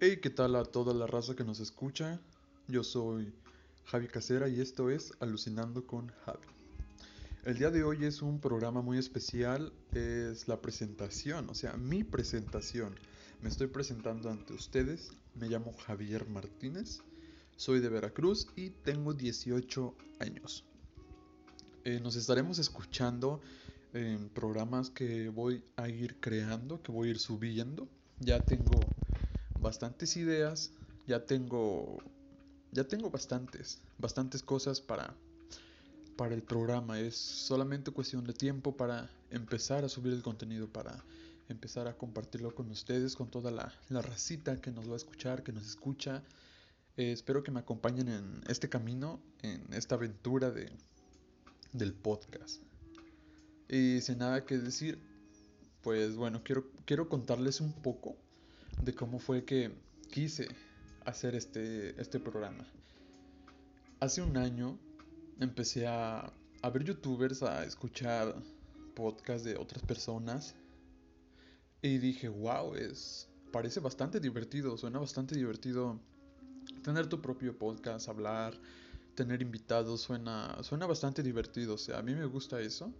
Hey, ¿qué tal a toda la raza que nos escucha? Yo soy Javi Casera y esto es Alucinando con Javi. El día de hoy es un programa muy especial, es la presentación, o sea, mi presentación. Me estoy presentando ante ustedes, me llamo Javier Martínez, soy de Veracruz y tengo 18 años. Eh, nos estaremos escuchando en programas que voy a ir creando, que voy a ir subiendo. Ya tengo bastantes ideas, ya tengo ya tengo bastantes, bastantes cosas para para el programa, es solamente cuestión de tiempo para empezar a subir el contenido, para empezar a compartirlo con ustedes, con toda la, la racita que nos va a escuchar, que nos escucha. Eh, espero que me acompañen en este camino, en esta aventura de, del podcast. Y sin nada que decir, pues bueno, quiero, quiero contarles un poco de cómo fue que quise hacer este, este programa. Hace un año empecé a, a ver youtubers, a escuchar podcasts de otras personas y dije, wow, es, parece bastante divertido, suena bastante divertido tener tu propio podcast, hablar, tener invitados, suena, suena bastante divertido, o sea, a mí me gusta eso.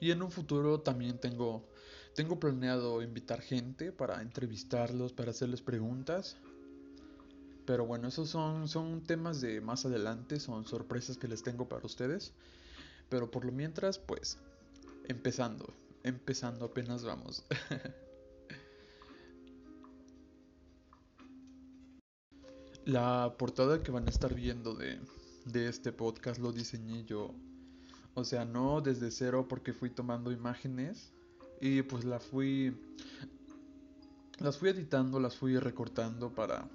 Y en un futuro también tengo tengo planeado invitar gente para entrevistarlos, para hacerles preguntas. Pero bueno, esos son, son temas de más adelante, son sorpresas que les tengo para ustedes. Pero por lo mientras, pues, empezando, empezando apenas vamos. La portada que van a estar viendo de, de este podcast lo diseñé yo. O sea, no desde cero porque fui tomando imágenes y pues la fui. Las fui editando, las fui recortando para.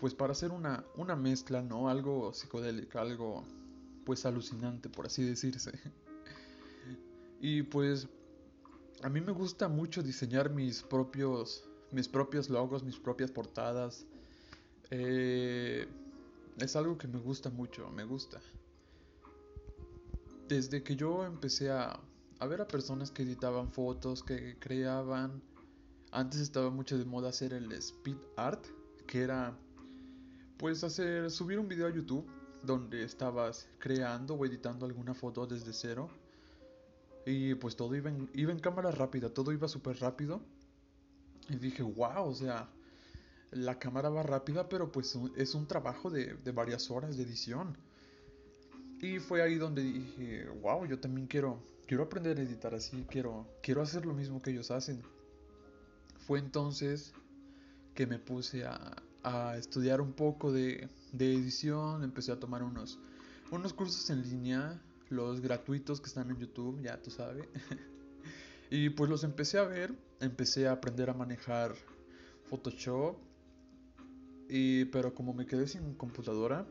Pues para hacer una, una mezcla, ¿no? Algo psicodélico, algo pues alucinante, por así decirse. Y pues a mí me gusta mucho diseñar mis propios, mis propios logos, mis propias portadas. Eh, es algo que me gusta mucho, me gusta. Desde que yo empecé a, a ver a personas que editaban fotos, que creaban. Antes estaba mucho de moda hacer el speed art, que era pues hacer subir un video a YouTube donde estabas creando o editando alguna foto desde cero. Y pues todo iba en, iba en cámara rápida, todo iba súper rápido. Y dije, wow, o sea, la cámara va rápida, pero pues es un trabajo de, de varias horas de edición. Y fue ahí donde dije, wow, yo también quiero quiero aprender a editar así, quiero, quiero hacer lo mismo que ellos hacen. Fue entonces que me puse a, estudiar un poco de, de, edición, empecé a tomar unos, unos cursos en línea, los gratuitos que están en YouTube, ya tú sabes. y pues los empecé a ver, empecé a aprender a manejar Photoshop, y, pero como me quedé sin computadora,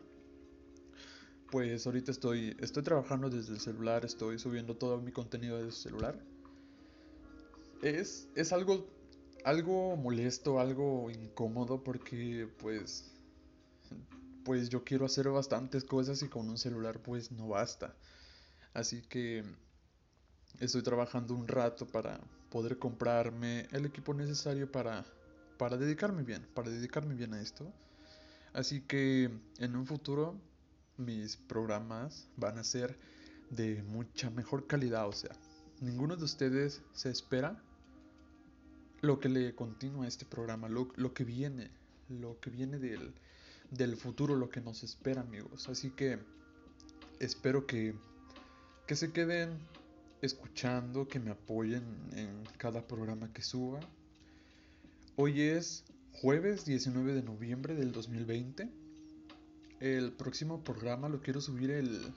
pues ahorita estoy, estoy trabajando desde el celular, estoy subiendo todo mi contenido desde el celular. Es, es algo, algo molesto, algo incómodo porque pues, pues yo quiero hacer bastantes cosas y con un celular pues no basta. Así que estoy trabajando un rato para poder comprarme el equipo necesario para, para dedicarme bien, para dedicarme bien a esto. Así que en un futuro mis programas van a ser de mucha mejor calidad. O sea, ninguno de ustedes se espera lo que le continúa este programa, lo, lo, que viene, lo que viene del, del, futuro, lo que nos espera, amigos. Así que espero que, que se queden escuchando, que me apoyen en cada programa que suba. Hoy es jueves 19 de noviembre del 2020 el próximo programa lo quiero subir el...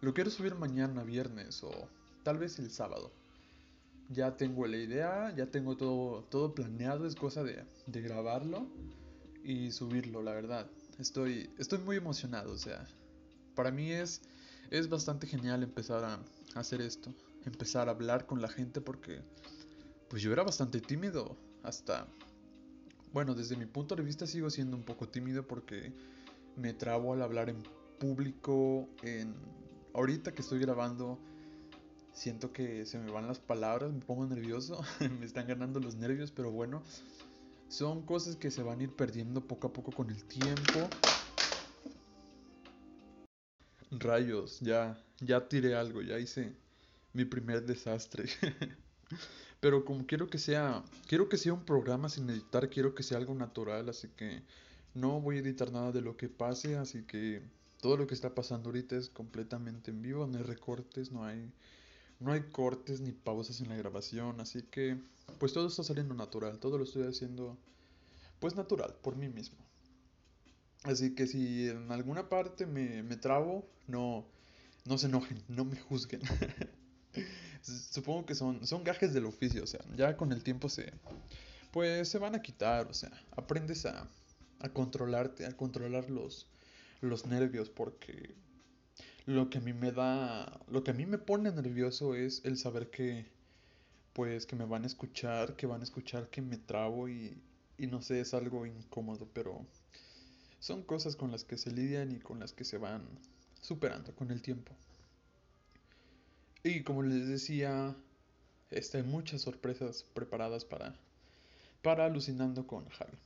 Lo quiero subir mañana, viernes o tal vez el sábado. Ya tengo la idea, ya tengo todo, todo planeado, es cosa de, de grabarlo y subirlo, la verdad. Estoy, estoy muy emocionado, o sea, para mí es, es bastante genial empezar a hacer esto, empezar a hablar con la gente porque pues yo era bastante tímido hasta, bueno, desde mi punto de vista sigo siendo un poco tímido porque me trabo al hablar en público. En... Ahorita que estoy grabando, siento que se me van las palabras, me pongo nervioso, me están ganando los nervios, pero bueno, Son cosas que se van a ir perdiendo poco a poco con el tiempo. Rayos, ya, ya tiré algo, ya hice mi primer desastre. Pero como quiero que sea, quiero que sea un programa sin editar, quiero que sea algo natural, así que no voy a editar nada de lo que pase, así que todo lo que está pasando ahorita es completamente en vivo, no hay recortes, no hay no hay cortes ni pausas en la grabación, así que pues todo está saliendo natural, todo lo estoy haciendo pues natural, por mí mismo. Así que si en alguna parte me, me trabo, no, no se enojen, no me juzguen. Supongo que son, son gajes del oficio, o sea, ya con el tiempo se, pues se van a quitar, o sea, aprendes a, a controlarte, a controlar los, los nervios, porque lo que a mí me da, lo que a mí me pone nervioso es el saber que, pues, que me van a escuchar, que van a escuchar que me trabo y, y no sé, es algo incómodo, pero son cosas con las que se lidian y con las que se van superando con el tiempo. Y como les decía, este, hay muchas sorpresas preparadas para, para alucinando con Javi.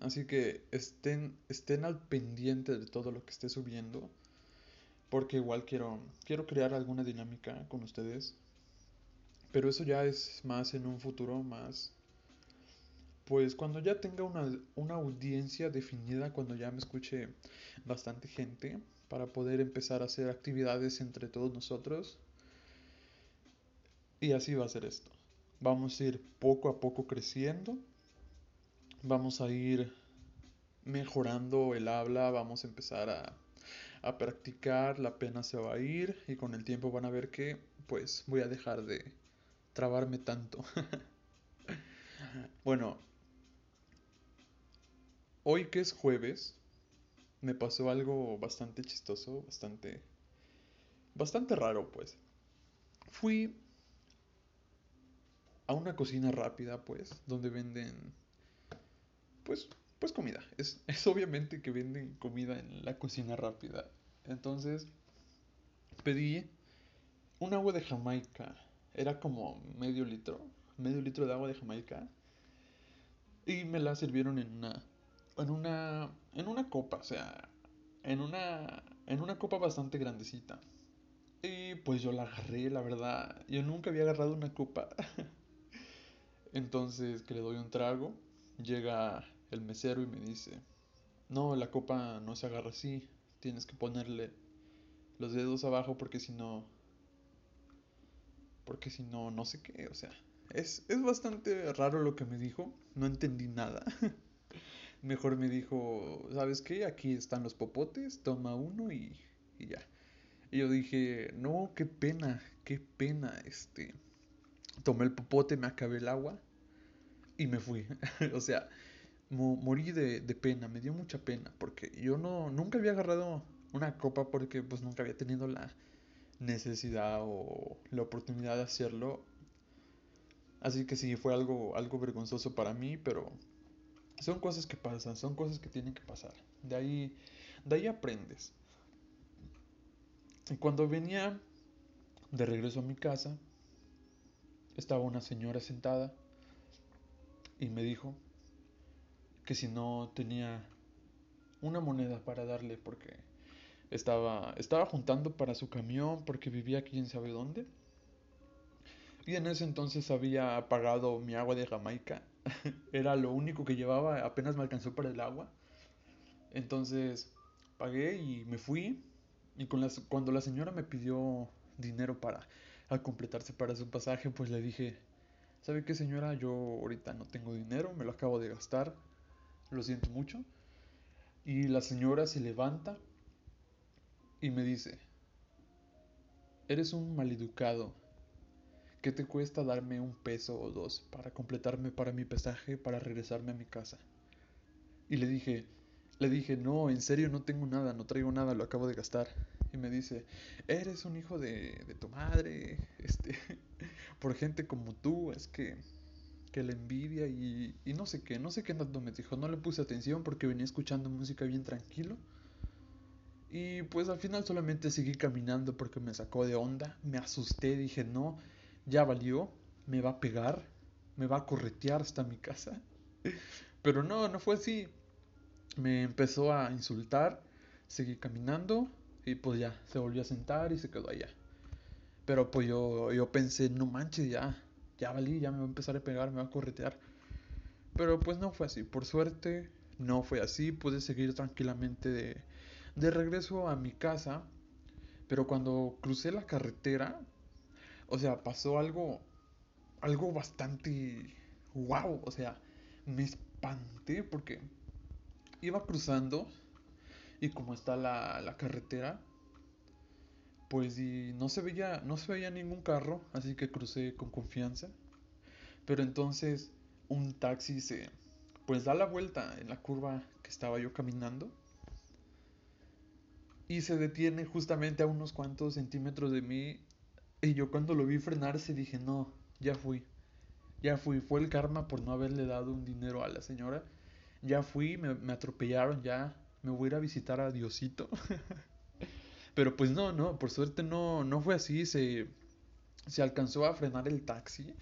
Así que estén, estén al pendiente de todo lo que esté subiendo porque igual quiero, quiero crear alguna dinámica con ustedes. Pero eso ya es más en un futuro, más... Pues cuando ya tenga una, una audiencia definida, cuando ya me escuche bastante gente, para poder empezar a hacer actividades entre todos nosotros. Y así va a ser esto. Vamos a ir poco a poco creciendo. Vamos a ir mejorando el habla. Vamos a empezar a a practicar, la pena se va a ir y con el tiempo van a ver que pues voy a dejar de trabarme tanto. bueno, hoy que es jueves, me pasó algo bastante chistoso, bastante bastante raro, pues. Fui a una cocina rápida, pues, donde venden pues pues comida. Es, es obviamente que venden comida en la cocina rápida. Entonces pedí un agua de Jamaica. Era como medio litro. Medio litro de agua de Jamaica. Y me la sirvieron en una. En una. En una copa. O sea. En una. En una copa bastante grandecita. Y pues yo la agarré, la verdad. Yo nunca había agarrado una copa. Entonces que le doy un trago. Llega el mesero y me dice, no, la copa no se agarra así, tienes que ponerle los dedos abajo porque si no, porque si no, no sé qué, o sea, es, es bastante raro lo que me dijo, no entendí nada. Mejor me dijo, ¿sabes qué? Aquí están los popotes, toma uno y, y ya. Y yo dije, no, qué pena, qué pena, este. Tomé el popote, me acabé el agua y me fui. o sea, morí de, pena, me dio mucha pena, porque yo no, nunca había agarrado una copa porque pues nunca había tenido la necesidad o la oportunidad de hacerlo. Así que sí, fue algo, algo vergonzoso para mí, pero son cosas que pasan, son cosas que tienen que pasar. De ahí, de ahí aprendes. Y cuando venía de regreso a mi casa, estaba una señora sentada y me dijo, que si no tenía una moneda para darle porque estaba, estaba juntando para su camión porque vivía quién sabe dónde. Y en ese entonces había pagado mi agua de Jamaica. Era lo único que llevaba, apenas me alcanzó para el agua. Entonces pagué y me fui. Y con las, cuando la señora me pidió dinero para completarse para su pasaje, pues le dije, ¿sabe qué señora? Yo ahorita no tengo dinero, me lo acabo de gastar lo siento mucho. Y la señora se levanta y me dice, eres un maleducado. ¿Qué te cuesta darme un peso o dos para completarme para mi pasaje para regresarme a mi casa? Y le dije, le dije, no, en serio no tengo nada, no traigo nada, lo acabo de gastar. Y me dice, eres un hijo de, de tu madre, este, por gente como tú, es que que la envidia y, y no sé qué, no sé qué tanto me dijo, no le puse atención porque venía escuchando música bien tranquilo. Y pues al final solamente seguí caminando porque me sacó de onda, me asusté, dije, no, ya valió, me va a pegar, me va a corretear hasta mi casa. Pero no, no fue así. Me empezó a insultar, seguí caminando y pues ya, se volvió a sentar y se quedó allá. Pero pues yo, yo pensé, no manches, ya, ya valí, ya me va a empezar a pegar, me va a corretear. Pero pues no fue así, por suerte no fue así, pude seguir tranquilamente de, de regreso a mi casa. Pero cuando crucé la carretera, o sea, pasó algo, algo bastante wow, o sea, me espanté porque iba cruzando y como está la, la carretera, pues y no se veía, no se veía ningún carro, así que crucé con confianza. Pero entonces un taxi se pues da la vuelta en la curva que estaba yo caminando y se detiene justamente a unos cuantos centímetros de mí y yo cuando lo vi frenarse dije, "No, ya fui. Ya fui, fue el karma por no haberle dado un dinero a la señora. Ya fui, me, me atropellaron, ya me voy a ir a visitar a Diosito." Pero pues no, no, por suerte no, no fue así, se, se alcanzó a frenar el taxi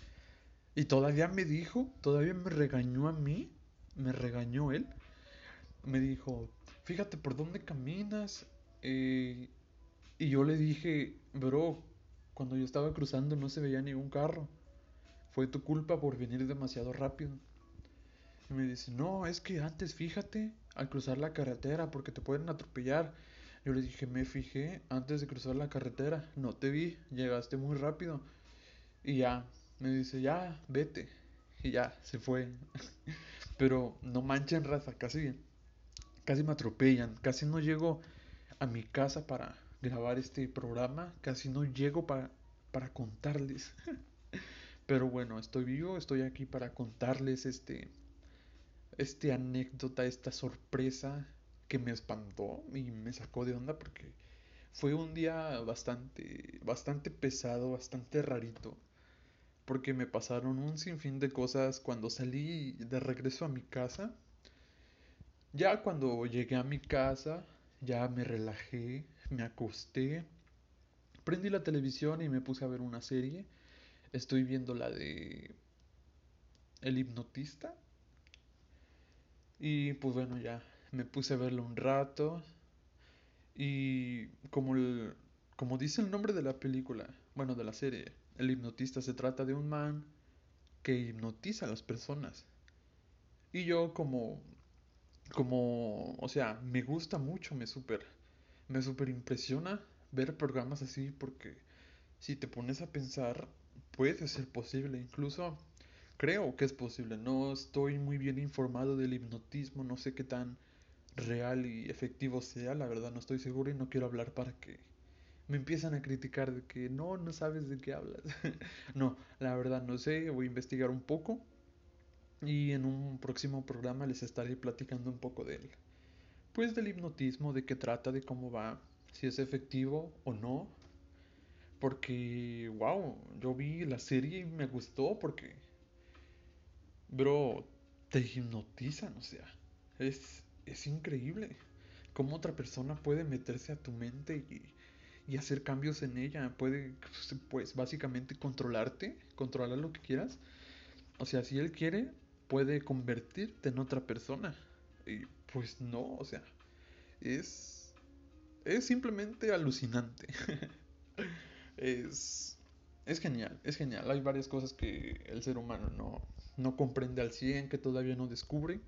y todavía me dijo, todavía me regañó a mí, me regañó él, me dijo, fíjate por dónde caminas. Eh, y yo le dije, bro, cuando yo estaba cruzando no se veía ningún carro. Fue tu culpa por venir demasiado rápido. Y me dice, no, es que antes fíjate al cruzar la carretera porque te pueden atropellar. Yo le dije, me fijé antes de cruzar la carretera, no te vi, llegaste muy rápido. Y ya, me dice, ya, vete. Y ya, se fue. Pero no manchen raza, casi, casi me atropellan, casi no llego a mi casa para grabar este programa, casi no llego para, para contarles. Pero bueno, estoy vivo, estoy aquí para contarles este, este anécdota, esta sorpresa que me espantó y me sacó de onda porque fue un día bastante, bastante pesado, bastante rarito. Porque me pasaron un sinfín de cosas cuando salí de regreso a mi casa. Ya cuando llegué a mi casa, ya me relajé, me acosté, prendí la televisión y me puse a ver una serie. Estoy viendo la de El hipnotista. Y pues bueno, ya me puse a verlo un rato y como, el, como dice el nombre de la película, bueno, de la serie, el hipnotista se trata de un man que hipnotiza a las personas. Y yo como, como, o sea, me gusta mucho, me super, me super impresiona ver programas así porque si te pones a pensar, puede ser posible, incluso creo que es posible. No estoy muy bien informado del hipnotismo, no sé qué tan real y efectivo sea, la verdad no estoy seguro y no quiero hablar para que me empiezan a criticar de que no, no sabes de qué hablas. no, la verdad no sé, voy a investigar un poco y en un próximo programa les estaré platicando un poco de él. Pues del hipnotismo, de qué trata, de cómo va, si es efectivo o no. Porque, wow, yo vi la serie y me gustó porque, bro, te hipnotizan, o sea, es, es increíble cómo otra persona puede meterse a tu mente y, y hacer cambios en ella. Puede, pues, básicamente controlarte, controlar lo que quieras. O sea, si él quiere, puede convertirte en otra persona. Y pues no, o sea, es, es simplemente alucinante. es, es genial, es genial. Hay varias cosas que el ser humano no, no comprende al 100, que todavía no descubre.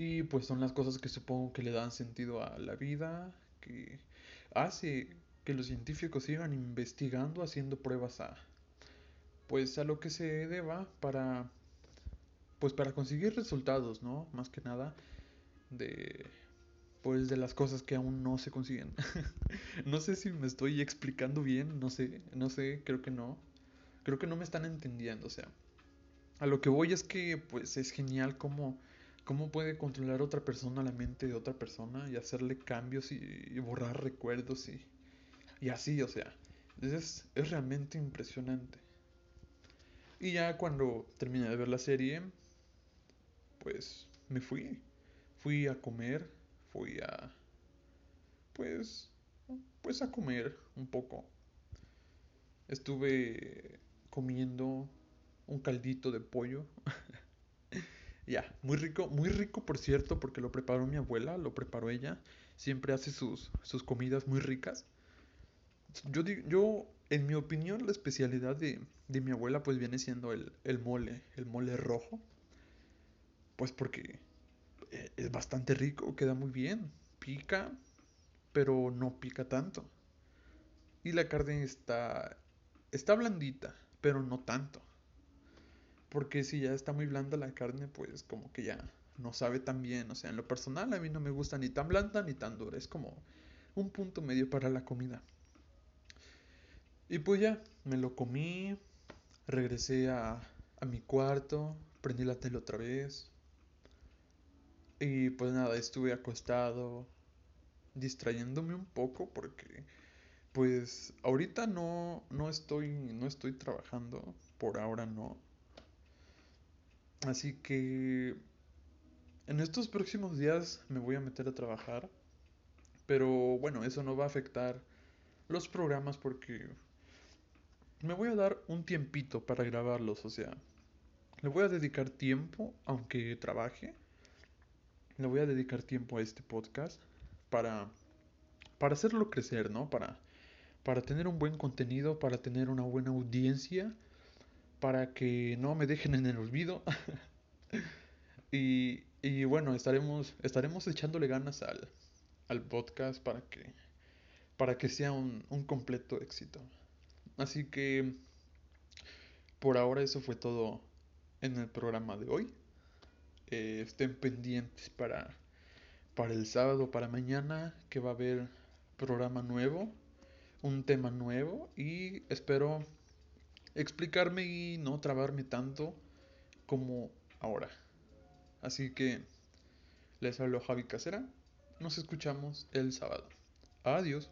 Y pues son las cosas que supongo que le dan sentido a la vida, que hace que los científicos sigan investigando, haciendo pruebas a pues a lo que se deba para pues para conseguir resultados, ¿no? Más que nada de pues de las cosas que aún no se consiguen. no sé si me estoy explicando bien, no sé, no sé, creo que no. Creo que no me están entendiendo, o sea, a lo que voy es que pues es genial como cómo puede controlar otra persona la mente de otra persona y hacerle cambios y, borrar recuerdos y, y así, o sea, es, es realmente impresionante. Y ya cuando terminé de ver la serie, pues me fui. Fui a comer, fui a... Pues... Pues a comer un poco. Estuve comiendo un caldito de pollo Ya, muy rico, muy rico por cierto, porque lo preparó mi abuela, lo preparó ella. Siempre hace sus, sus comidas muy ricas. Yo, yo, en mi opinión, la especialidad de, de mi abuela pues viene siendo el, el mole, el mole rojo. Pues porque eh, es bastante rico, queda muy bien, pica, pero no pica tanto. Y la carne está, está blandita, pero no tanto. Porque si ya está muy blanda la carne, pues como que ya no sabe tan bien. O sea, en lo personal a mí no me gusta ni tan blanda ni tan dura. Es como un punto medio para la comida. Y pues ya, me lo comí, regresé a, a mi cuarto, prendí la tele otra vez. Y pues nada, estuve acostado, distrayéndome un poco porque pues ahorita no, no estoy, no estoy trabajando, por ahora no. Así que en estos próximos días me voy a meter a trabajar. Pero bueno, eso no va a afectar los programas porque me voy a dar un tiempito para grabarlos. O sea, le voy a dedicar tiempo, aunque trabaje. Le voy a dedicar tiempo a este podcast para, para hacerlo crecer, ¿no? Para, para tener un buen contenido, para tener una buena audiencia para que no me dejen en el olvido. y, y, bueno, estaremos, estaremos echándole ganas al, al podcast para que, para que sea un, un, completo éxito. Así que por ahora eso fue todo en el programa de hoy. Eh, estén pendientes para, para el sábado, para mañana, que va a haber programa nuevo, un tema nuevo y espero explicarme y no trabarme tanto como ahora. Así que les hablo Javi Casera. Nos escuchamos el sábado. Adiós.